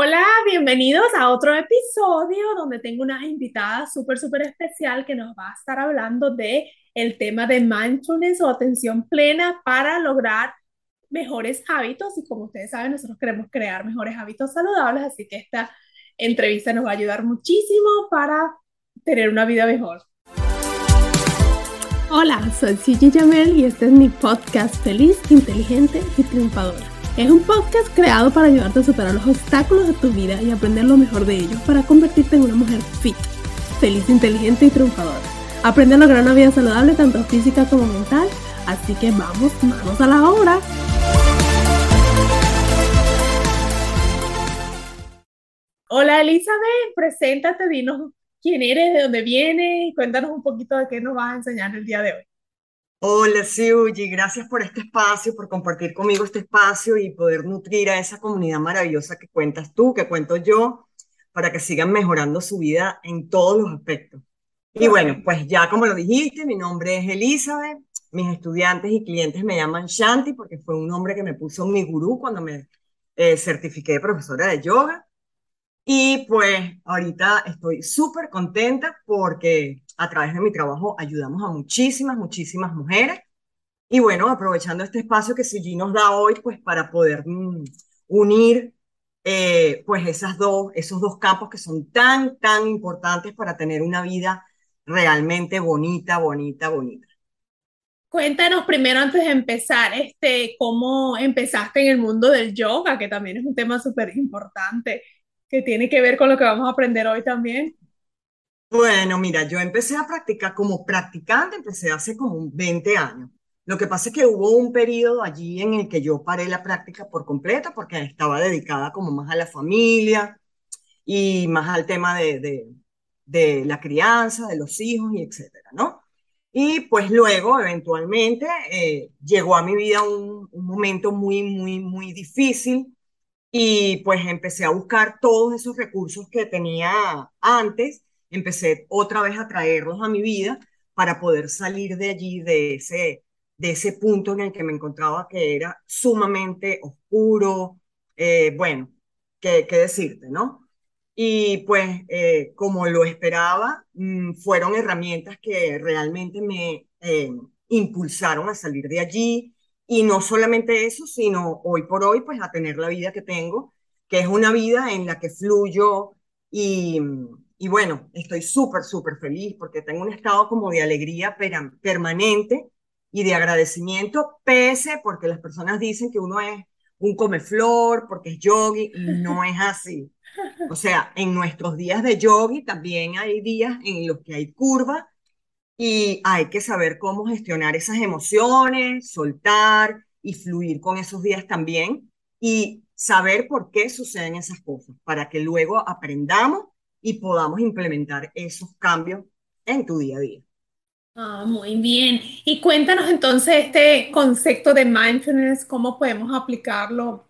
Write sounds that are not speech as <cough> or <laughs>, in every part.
Hola, bienvenidos a otro episodio donde tengo una invitada súper, súper especial que nos va a estar hablando de el tema de mindfulness o atención plena para lograr mejores hábitos. Y como ustedes saben, nosotros queremos crear mejores hábitos saludables, así que esta entrevista nos va a ayudar muchísimo para tener una vida mejor. Hola, soy Gigi Jamel y este es mi podcast Feliz, Inteligente y Triunfadora. Es un podcast creado para ayudarte a superar los obstáculos de tu vida y aprender lo mejor de ellos para convertirte en una mujer fit, feliz, inteligente y triunfadora. Aprende a lograr una vida saludable tanto física como mental, así que vamos, vamos a la obra. Hola Elizabeth, preséntate, dinos quién eres, de dónde vienes y cuéntanos un poquito de qué nos vas a enseñar el día de hoy. Hola, Siuji, gracias por este espacio, por compartir conmigo este espacio y poder nutrir a esa comunidad maravillosa que cuentas tú, que cuento yo, para que sigan mejorando su vida en todos los aspectos. Y bueno, pues ya como lo dijiste, mi nombre es Elizabeth, mis estudiantes y clientes me llaman Shanti porque fue un nombre que me puso mi gurú cuando me eh, certifiqué de profesora de yoga. Y pues ahorita estoy súper contenta porque a través de mi trabajo ayudamos a muchísimas, muchísimas mujeres. Y bueno, aprovechando este espacio que Suji nos da hoy, pues para poder mm, unir eh, pues esas dos, esos dos campos que son tan, tan importantes para tener una vida realmente bonita, bonita, bonita. Cuéntanos primero antes de empezar, este, cómo empezaste en el mundo del yoga, que también es un tema súper importante que tiene que ver con lo que vamos a aprender hoy también? Bueno, mira, yo empecé a practicar como practicante, empecé hace como 20 años. Lo que pasa es que hubo un periodo allí en el que yo paré la práctica por completo porque estaba dedicada como más a la familia y más al tema de, de, de la crianza, de los hijos y etcétera, ¿no? Y pues luego, eventualmente, eh, llegó a mi vida un, un momento muy, muy, muy difícil y pues empecé a buscar todos esos recursos que tenía antes, empecé otra vez a traerlos a mi vida para poder salir de allí, de ese, de ese punto en el que me encontraba que era sumamente oscuro, eh, bueno, ¿qué, qué decirte, no? Y pues eh, como lo esperaba, mm, fueron herramientas que realmente me eh, impulsaron a salir de allí, y no solamente eso, sino hoy por hoy, pues a tener la vida que tengo, que es una vida en la que fluyo y, y bueno, estoy súper, súper feliz porque tengo un estado como de alegría permanente y de agradecimiento, pese porque las personas dicen que uno es un comeflor, porque es yogi, no es así. O sea, en nuestros días de yogi también hay días en los que hay curvas y hay que saber cómo gestionar esas emociones, soltar y fluir con esos días también y saber por qué suceden esas cosas para que luego aprendamos y podamos implementar esos cambios en tu día a día. Ah, muy bien. Y cuéntanos entonces este concepto de mindfulness, cómo podemos aplicarlo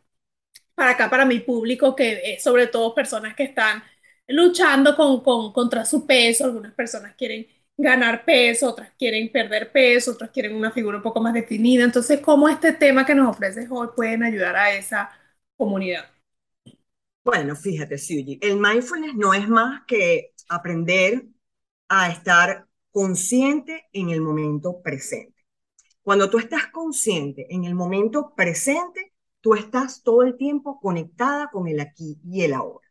para acá, para mi público, que es sobre todo personas que están luchando con, con, contra su peso, algunas personas quieren ganar peso, otras quieren perder peso, otras quieren una figura un poco más definida. Entonces, ¿cómo este tema que nos ofreces hoy pueden ayudar a esa comunidad? Bueno, fíjate, Suji, el mindfulness no es más que aprender a estar consciente en el momento presente. Cuando tú estás consciente en el momento presente, tú estás todo el tiempo conectada con el aquí y el ahora.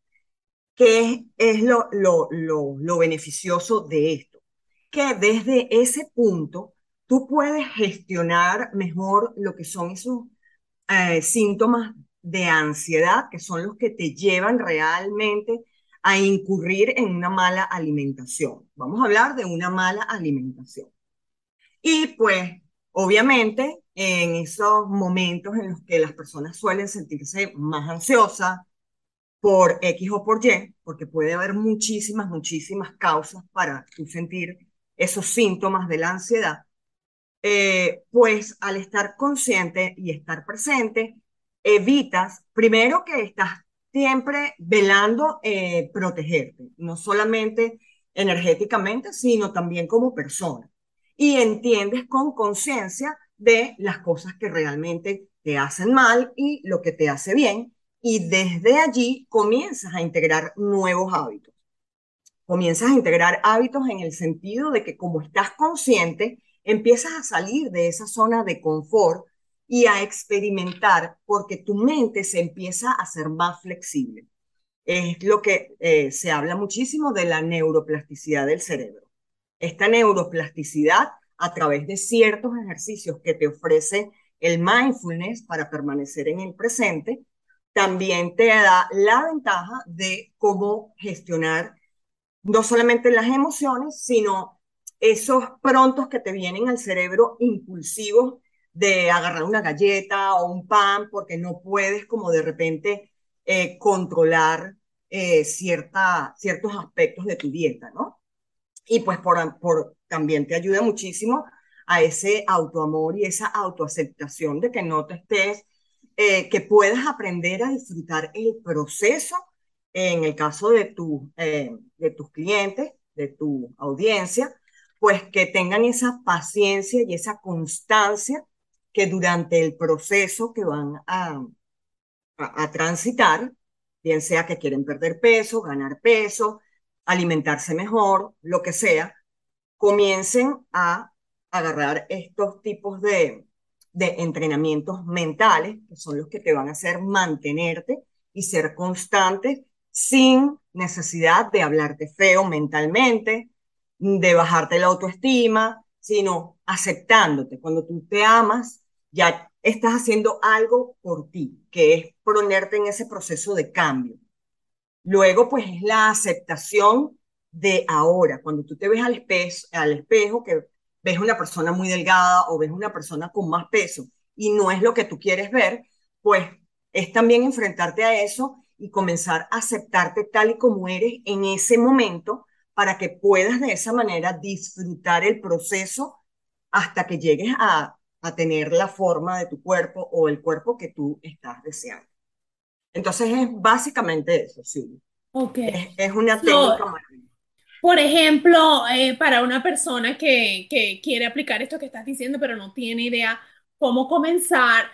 ¿Qué es, lo, lo, lo, lo beneficioso de esto? Que desde ese punto tú puedes gestionar mejor lo que son esos eh, síntomas de ansiedad, que son los que te llevan realmente a incurrir en una mala alimentación. Vamos a hablar de una mala alimentación. Y pues, obviamente, en esos momentos en los que las personas suelen sentirse más ansiosas por X o por Y, porque puede haber muchísimas, muchísimas causas para tú sentir esos síntomas de la ansiedad, eh, pues al estar consciente y estar presente, evitas, primero que estás siempre velando eh, protegerte, no solamente energéticamente, sino también como persona. Y entiendes con conciencia de las cosas que realmente te hacen mal y lo que te hace bien. Y desde allí comienzas a integrar nuevos hábitos. Comienzas a integrar hábitos en el sentido de que como estás consciente, empiezas a salir de esa zona de confort y a experimentar porque tu mente se empieza a ser más flexible. Es lo que eh, se habla muchísimo de la neuroplasticidad del cerebro. Esta neuroplasticidad a través de ciertos ejercicios que te ofrece el mindfulness para permanecer en el presente, también te da la ventaja de cómo gestionar no solamente las emociones, sino esos prontos que te vienen al cerebro impulsivos de agarrar una galleta o un pan porque no puedes como de repente eh, controlar eh, cierta, ciertos aspectos de tu dieta, ¿no? Y pues por, por, también te ayuda muchísimo a ese autoamor y esa autoaceptación de que no te estés, eh, que puedas aprender a disfrutar el proceso en el caso de, tu, de tus clientes, de tu audiencia, pues que tengan esa paciencia y esa constancia que durante el proceso que van a, a, transitar, bien sea que quieren perder peso, ganar peso, alimentarse mejor, lo que sea, comiencen a agarrar estos tipos de, de entrenamientos mentales, que son los que te van a hacer mantenerte y ser constante sin necesidad de hablarte feo mentalmente, de bajarte la autoestima, sino aceptándote. Cuando tú te amas, ya estás haciendo algo por ti, que es ponerte en ese proceso de cambio. Luego, pues es la aceptación de ahora. Cuando tú te ves al espejo, que ves una persona muy delgada o ves una persona con más peso y no es lo que tú quieres ver, pues es también enfrentarte a eso y comenzar a aceptarte tal y como eres en ese momento para que puedas de esa manera disfrutar el proceso hasta que llegues a a tener la forma de tu cuerpo o el cuerpo que tú estás deseando. Entonces es básicamente eso, sí. Ok. Es, una técnica maravillosa. Por ejemplo, eh, para una persona que, que, quiere aplicar esto que estás diciendo, pero no tiene idea cómo comenzar,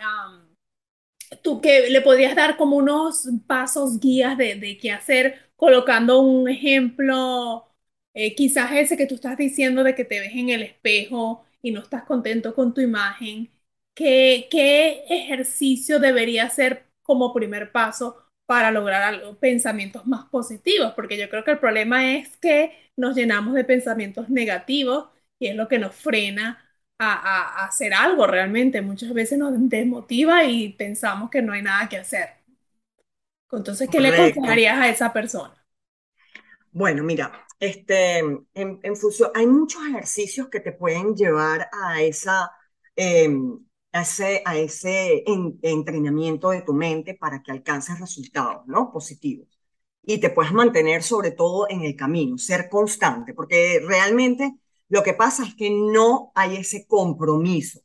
tú que le podrías dar como unos pasos guías de, de qué hacer, colocando un ejemplo, eh, quizás ese que tú estás diciendo de que te ves en el espejo y no estás contento con tu imagen, ¿qué, qué ejercicio debería ser como primer paso para lograr algo, pensamientos más positivos? Porque yo creo que el problema es que nos llenamos de pensamientos negativos y es lo que nos frena a, a, hacer algo realmente. Muchas veces nos desmotiva y pensamos que no hay nada que hacer. Entonces, ¿qué le aconsejarías a esa persona? Bueno, mira, este, en, función, hay muchos ejercicios que te pueden llevar a, esa, em, a ese, a ese entrenamiento de tu mente para que alcances resultados ¿no? positivos y te puedas mantener sobre todo en el camino, ser constante, porque realmente lo que pasa es que no hay ese compromiso.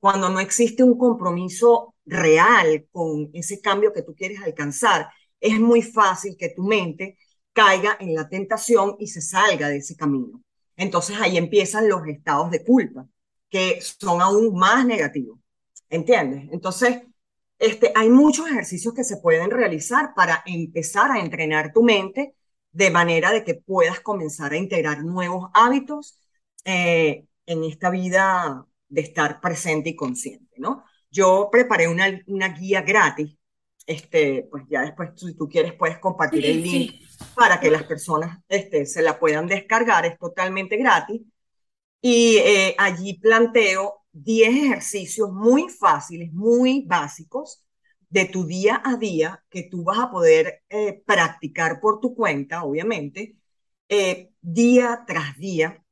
Cuando no existe un compromiso real con ese cambio que tú quieres alcanzar, es muy fácil que tu mente caiga en la tentación y se salga de ese camino. Entonces ahí empiezan los estados de culpa, que son aún más negativos. ¿Entiendes? Entonces, este, hay muchos ejercicios que se pueden realizar para empezar a entrenar tu mente de manera de que puedas comenzar a integrar nuevos hábitos eh, en esta vida de estar presente y consciente, ¿no? Yo preparé una, una guía gratis este, pues ya después si tú quieres puedes compartir el link para que las personas este, se la puedan descargar, es totalmente gratis. Y eh, allí planteo 10 ejercicios muy fáciles, muy básicos de tu día a día que tú vas a poder eh, practicar por tu cuenta, obviamente, eh, día tras día,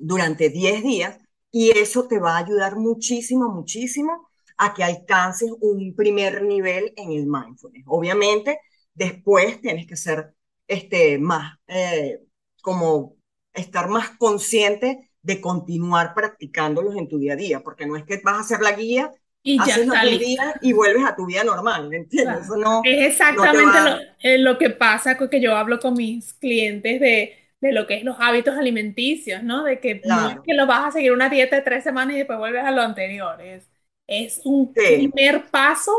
durante 10 días, y eso te va a ayudar muchísimo, muchísimo a que alcances un primer nivel en el mindfulness. Obviamente, después tienes que ser este, más, eh, como estar más consciente de continuar practicándolos en tu día a día, porque no es que vas a hacer la guía y ya día y vuelves a tu vida normal, ¿entiendes? no, es exactamente lo, eh, lo, que pasa con que yo hablo con mis clientes de, de, lo que es los hábitos alimenticios, ¿no? De que no es que lo vas a seguir una dieta de tres semanas y después vuelves a lo anterior, es, es un primer paso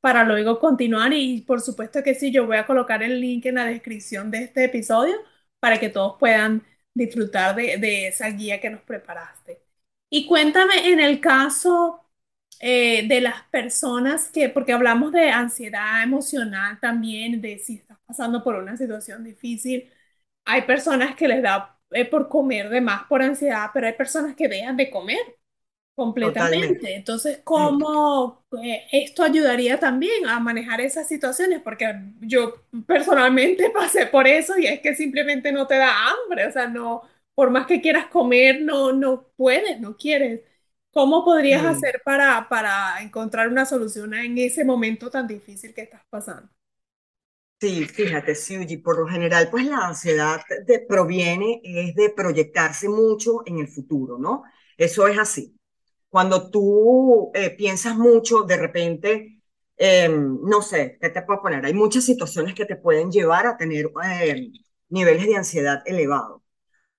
para luego continuar y por supuesto que sí, yo voy a colocar el link en la descripción de este episodio para que todos puedan disfrutar de, de esa guía que nos preparaste. Y cuéntame en el caso eh, de las personas que, porque hablamos de ansiedad emocional también, de si estás pasando por una situación difícil, hay personas que les da eh, por comer de más por ansiedad, pero hay personas que dejan de comer completamente. Entonces, ¿cómo eh, esto ayudaría también a manejar esas situaciones? Porque yo personalmente <laughs> pasé por eso y es que simplemente no te da hambre, o sea, no, por más que quieras comer, no, no puedes, no quieres. ¿Cómo podrías hacer para, para encontrar una solución en ese momento tan difícil que estás pasando? Sí, fíjate, Siuji, por lo general, pues la ansiedad te proviene es de proyectarse mucho en el futuro, ¿no? Eso es así. Cuando tú eh, piensas mucho, de repente, em, no sé, ¿qué te puedo poner? Hay muchas situaciones que te pueden llevar a tener em, niveles de ansiedad elevados,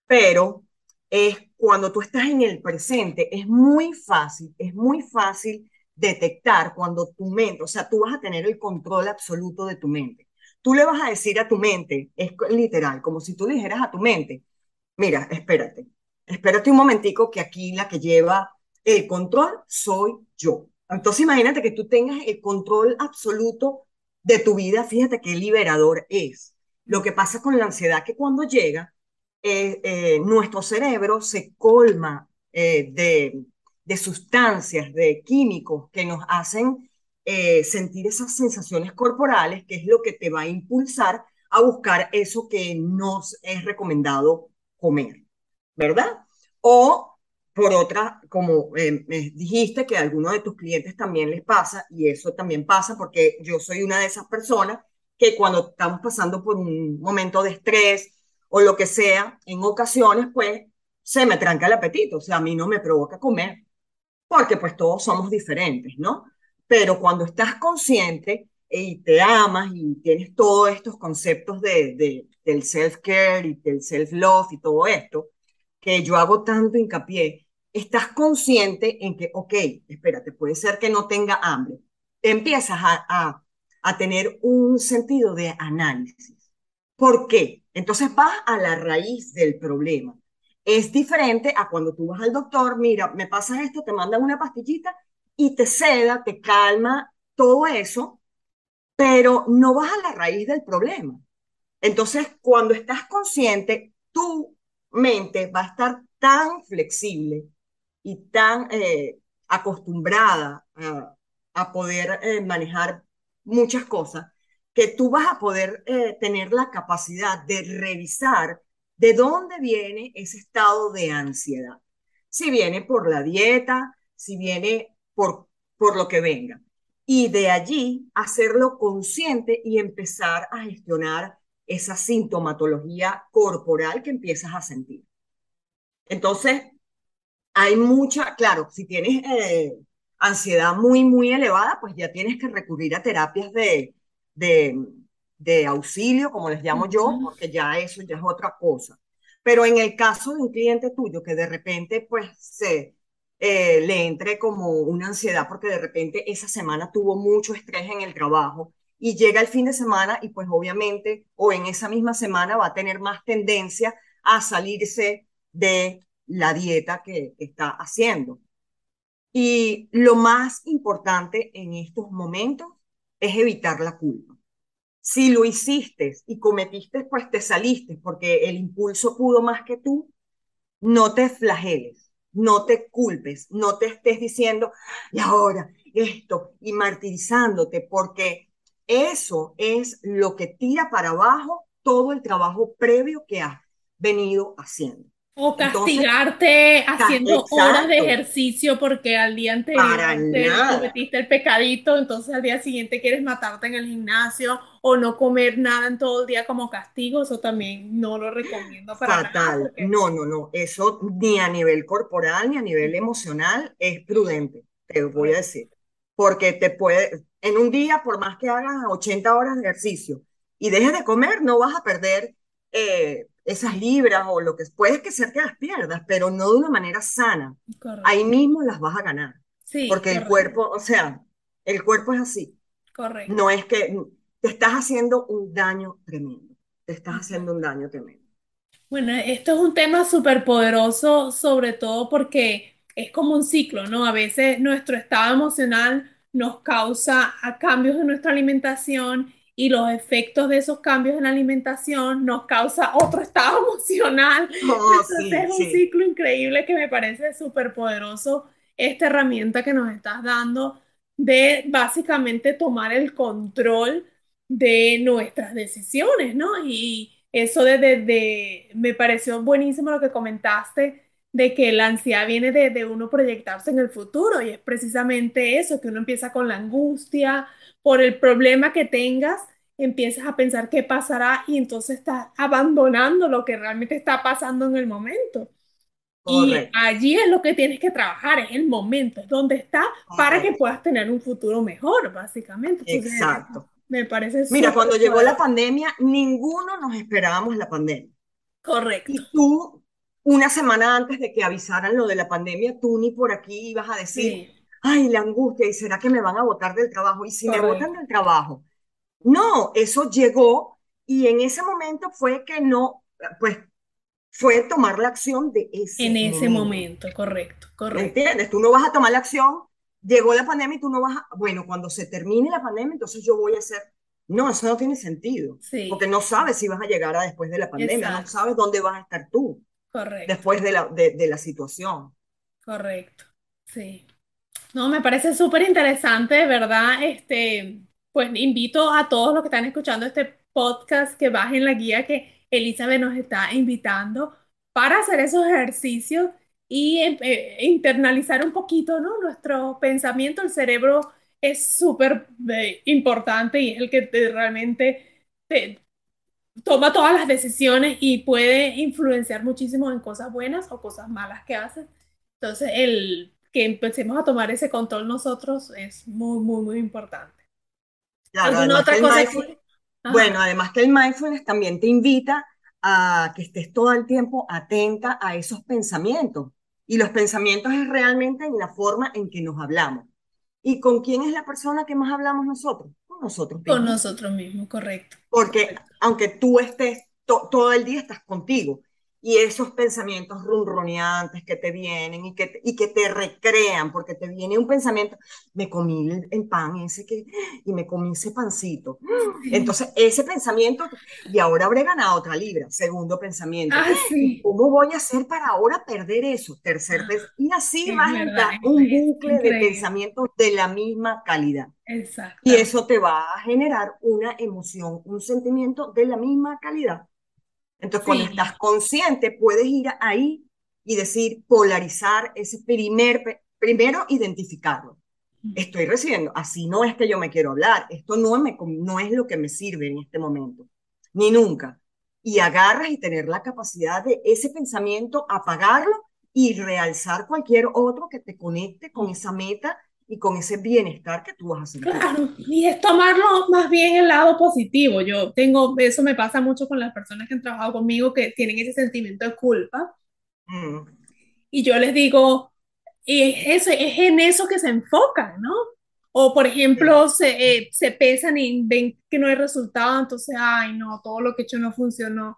pero es cuando tú estás en el presente, es muy fácil, es muy fácil detectar cuando tu mente, o sea, tú vas a tener el control absoluto de tu mente. Tú le vas a decir a tu mente, es literal, como si tú dijeras a tu mente, mira, espérate, espérate un momentico que aquí la que lleva el control soy yo. Entonces imagínate que tú tengas el control absoluto de tu vida, fíjate qué liberador es. Lo que pasa con la ansiedad que cuando llega, eh, eh, nuestro cerebro se colma eh, de, de, sustancias, de químicos que nos hacen sentir esas sensaciones corporales, que es lo que te va a impulsar a buscar eso que nos es recomendado comer, ¿verdad? O por otra, como me dijiste que a algunos de tus clientes también les pasa, y eso también pasa porque yo soy una de esas personas que cuando estamos pasando por un momento de estrés, o lo que sea, en ocasiones, pues, se me tranca el apetito, o sea, a mí no me provoca comer, porque pues todos somos diferentes, ¿no? Pero cuando estás consciente y te amas y tienes todos estos conceptos de, de del self-care y del self-love y todo esto, que yo hago tanto hincapié, estás consciente en que, ok, espérate, puede ser que no tenga hambre. Empiezas a, a, a tener un sentido de análisis. ¿Por qué? Entonces vas a la raíz del problema. Es diferente a cuando tú vas al doctor, mira, me pasa esto, te mandan una pastillita y te seda, te calma, todo eso, pero no vas a la raíz del problema. Entonces, cuando estás consciente, tu mente va a estar tan flexible y tan eh, acostumbrada a, poder eh, manejar muchas cosas que tú vas a poder eh, tener la capacidad de revisar de dónde viene ese estado de ansiedad. Si viene por la dieta, si viene por, por lo que venga. Y de allí hacerlo consciente y empezar a gestionar esa sintomatología corporal que empiezas a sentir. Entonces, hay mucha, claro, si tienes eh, ansiedad muy, muy elevada, pues ya tienes que recurrir a terapias de, de, de auxilio, como les llamo yo, porque ya eso ya es otra cosa. Pero en el caso de un cliente tuyo que de repente pues se eh, le entre como una ansiedad porque de repente esa semana tuvo mucho estrés en el trabajo y llega el fin de semana y pues obviamente o en esa misma semana va a tener más tendencia a salirse de la dieta que está haciendo. Y lo más importante en estos momentos es evitar la culpa. Si lo hiciste y cometiste, pues te saliste porque el impulso pudo más que tú, no te flageles, no te culpes, no te estés diciendo, y ahora esto, y martirizándote, porque eso es lo que tira para abajo todo el trabajo previo que has venido haciendo. O Entonces, castigarte haciendo horas de ejercicio porque al día anterior te cometiste el pecadito, entonces al día siguiente quieres matarte en el gimnasio o no comer nada en todo el día como castigo, eso también no lo recomiendo para nada Fatal. porque No, no, no. Eso ni a nivel corporal ni a nivel emocional es prudente, te voy a decir. Porque te puede, en un día, por más que hagas 80 horas de ejercicio y dejes de comer, no vas a perder eh, esas libras o lo que puede que ser que las pierdas, pero no de una manera sana. Ahí Correcto. mismo las vas a ganar. Sí, Porque el cuerpo, o sea, el cuerpo es así. correcto. No es que te estás haciendo un daño tremendo. Te estás haciendo un daño tremendo. Bueno, esto es un tema súper poderoso, sobre todo porque es como un ciclo, ¿no? A veces nuestro estado emocional nos causa a cambios en nuestra alimentación y los efectos de esos cambios en la alimentación nos causa otro estado <laughs> emocional. Oh, Entonces sí, es un sí, ciclo increíble que me parece súper poderoso esta herramienta que nos estás dando de básicamente tomar el control de nuestras decisiones, ¿no? Y eso de, de- de- me pareció buenísimo lo que comentaste de que la ansiedad viene de, de uno proyectarse en el futuro y es precisamente eso, que uno empieza con la angustia por el problema que tengas, empiezas a pensar qué pasará y entonces estás abandonando lo que realmente está pasando en el momento. Y allí es lo que tienes que trabajar, es el momento, es donde está para que puedas tener un futuro mejor, básicamente. Entonces, exacto. me parece Mira, cuando llegó la pandemia, ninguno nos esperábamos la pandemia. Correcto. Y tú, una semana antes de que avisaran lo de la pandemia, tú ni por aquí ibas a decir, Sí, ay, la angustia, ¿y será que me van a botar del trabajo? ¿Y si me botan correcto. del trabajo? No, eso llegó y en ese momento fue que no, pues fue tomar la acción de En ese ese momento. momento, correcto, ¿Me correcto. entiendes? Tú no vas a tomar la acción, llegó la pandemia y tú no vas a, bueno, cuando se termine la pandemia, entonces yo voy a hacer, no, eso no tiene sentido, porque Sí, no sabes si vas a llegar a después de la pandemia, no exacto, sabes dónde vas a estar tú correcto, después de la, de, de la situación. correcto. Sí. No, me parece súper interesante, verdad. Este, pues invito a todos los que están escuchando este podcast que bajen la guía que Elizabeth nos está invitando para hacer esos ejercicios y eh, eh, internalizar un poquito, ¿no? Nuestro pensamiento, el cerebro es súper eh, importante y es el que te- realmente te, toma todas las decisiones y puede influenciar muchísimo en cosas buenas o cosas malas que haces. Entonces, el que empecemos a tomar ese control nosotros es muy, muy, muy importante. Claro, ¿Alguna otra cosa que... Bueno, además que el mindfulness también te invita a que estés todo el tiempo atenta a esos pensamientos. Y los pensamientos es realmente en la forma en que nos hablamos. ¿Y con quién es la persona que más hablamos nosotros? Con nosotros con mismos. nosotros mismos, correcto, Porque correcto. aunque tú estés to- todo el día, estás contigo. Y esos pensamientos ronroneantes que te vienen y que te, y que te recrean, porque te viene un pensamiento, me comí el, el pan ese que, y me comí ese pancito. Sí. Entonces, ese pensamiento, y ahora habré ganado otra libra. Segundo pensamiento, Ah, ¿y sí. cómo voy a hacer para ahora perder eso? Tercer Ah, pensamiento, y así es vas a entrar un bucle de pensamientos de la misma calidad. Y Exactamente. eso te va a generar una emoción, un sentimiento de la misma calidad. Entonces, cuando estás Sí, consciente, puedes ir ahí y decir, polarizar ese primer, primero identificarlo. Estoy recibiendo, así no es que yo me quiero hablar, esto no, me, no es lo que me sirve en este momento, ni nunca. Y agarras y tener la capacidad de ese pensamiento, apagarlo y realzar cualquier otro que te conecte con esa meta y con ese bienestar que tú vas a sentir. claro. Y es tomarlo más bien el lado positivo. Yo tengo, eso me pasa mucho con las personas que han trabajado conmigo que tienen ese sentimiento de culpa. Mm, Y yo les digo, es, es en eso que se enfocan, ¿no? O por sí, ejemplo, se, eh, se pesan y ven que no hay resultado, entonces, ay, no, todo lo que he hecho no funcionó.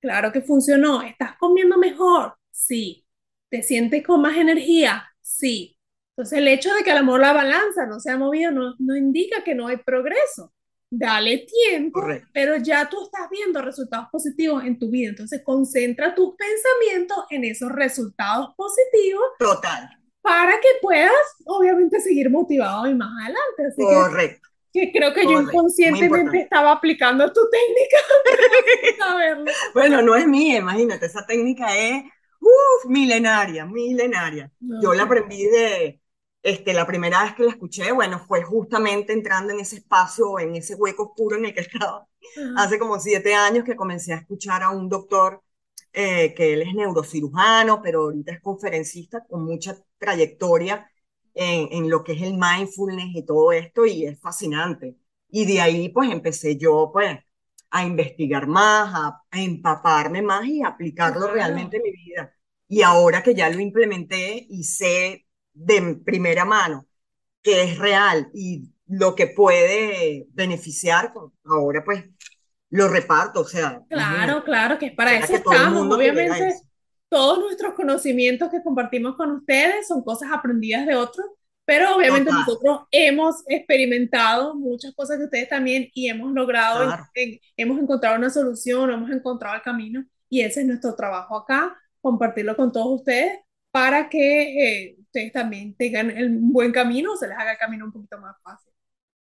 Claro que funcionó. ¿Estás comiendo mejor? Sí. ¿Te sientes con más energía? Sí. Entonces, el hecho de que a lo mejor la balanza no se ha movido no, no indica que no hay progreso. Dale tiempo, correcto. pero ya tú estás viendo resultados positivos en tu vida. Entonces, concentra tus pensamientos en esos resultados positivos Total, para que puedas, obviamente, seguir motivado y más adelante. Así que, correcto, que creo que yo correcto. Muy inconscientemente estaba aplicando tu técnica. <laughs> Bueno, no es mía, imagínate, esa técnica es Uf, milenaria, milenaria. Yo la aprendí de, este, la primera vez que la escuché, bueno, fue justamente entrando en ese espacio, en ese hueco oscuro en el que <laughs> estaba. Hace como siete años que comencé a escuchar a un doctor eh, que él es neurocirujano, pero ahorita es conferencista con mucha trayectoria en, en, lo que es el mindfulness y todo esto, y es fascinante. Y de ahí pues empecé yo pues a investigar más, a, empaparme más y aplicarlo realmente en mi vida. Y ahora que ya lo implementé y sé de primera mano que es real y lo que puede beneficiar, ahora pues lo reparto, o sea. Claro, claro, que es para eso estamos, obviamente. Todos nuestros conocimientos que compartimos con ustedes son cosas aprendidas de otros, pero obviamente nosotros hemos experimentado muchas cosas de ustedes también y hemos logrado, hemos encontrado una solución, hemos encontrado el camino y ese es nuestro trabajo acá, compartirlo con todos ustedes para que eh, ustedes también tengan el buen camino, se les haga el camino un poquito más fácil.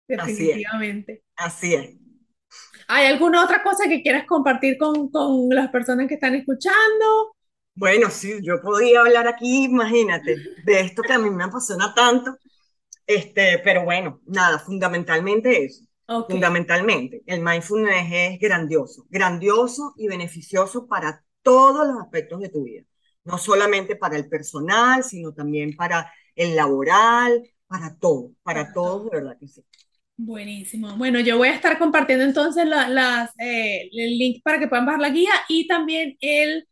Definitivamente. Así es. ¿Hay alguna otra cosa que quieras compartir con, con las personas que están escuchando? Bueno, sí, yo podría hablar aquí, imagínate, de esto que a mí me apasiona tanto, este, pero bueno, nada, fundamentalmente eso. Fundamentalmente, el mindfulness es grandioso, grandioso y beneficioso para todos los aspectos de tu vida, no solamente para el personal, sino también para el laboral, para todo, para todos, de verdad que sí. Buenísimo. Bueno, yo voy a estar compartiendo entonces las, eh, el link para que puedan bajar la guía y también el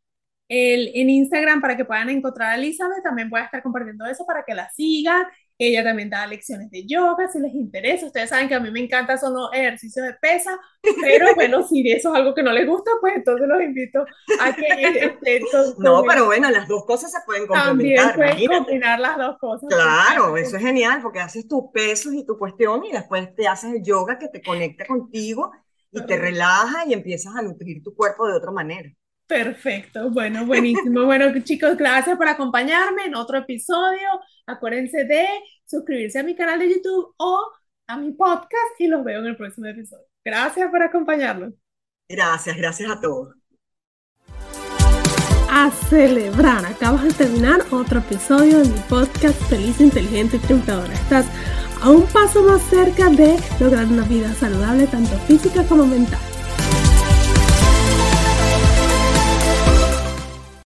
el, en Instagram para que puedan encontrar a Elizabeth. También voy a estar compartiendo eso para que la sigan. Ella también da lecciones de yoga si les interesa. Ustedes saben que a mí me encanta son los ejercicios de pesa, pero <laughs> bueno, si eso es algo que no les gusta, pues entonces los invito a que estén <laughs> No, pero bueno, las dos cosas se pueden complementar. También pueden combinar las dos cosas. Claro, eso es genial porque haces tus pesos y tu cuestión y después te haces el yoga que te conecta contigo y te relaja y empiezas a nutrir tu cuerpo de otra manera. Perfecto, bueno, buenísimo. Bueno, chicos, gracias por acompañarme en otro episodio. Acuérdense de suscribirse a mi canal de YouTube o a mi podcast y los veo en el próximo episodio. Gracias por acompañarnos. Gracias, gracias a todos. A celebrar, acabas de terminar otro episodio de mi podcast Feliz, Inteligente y Triunfadora. Estás a un paso más cerca de lograr una vida saludable, tanto física como mental.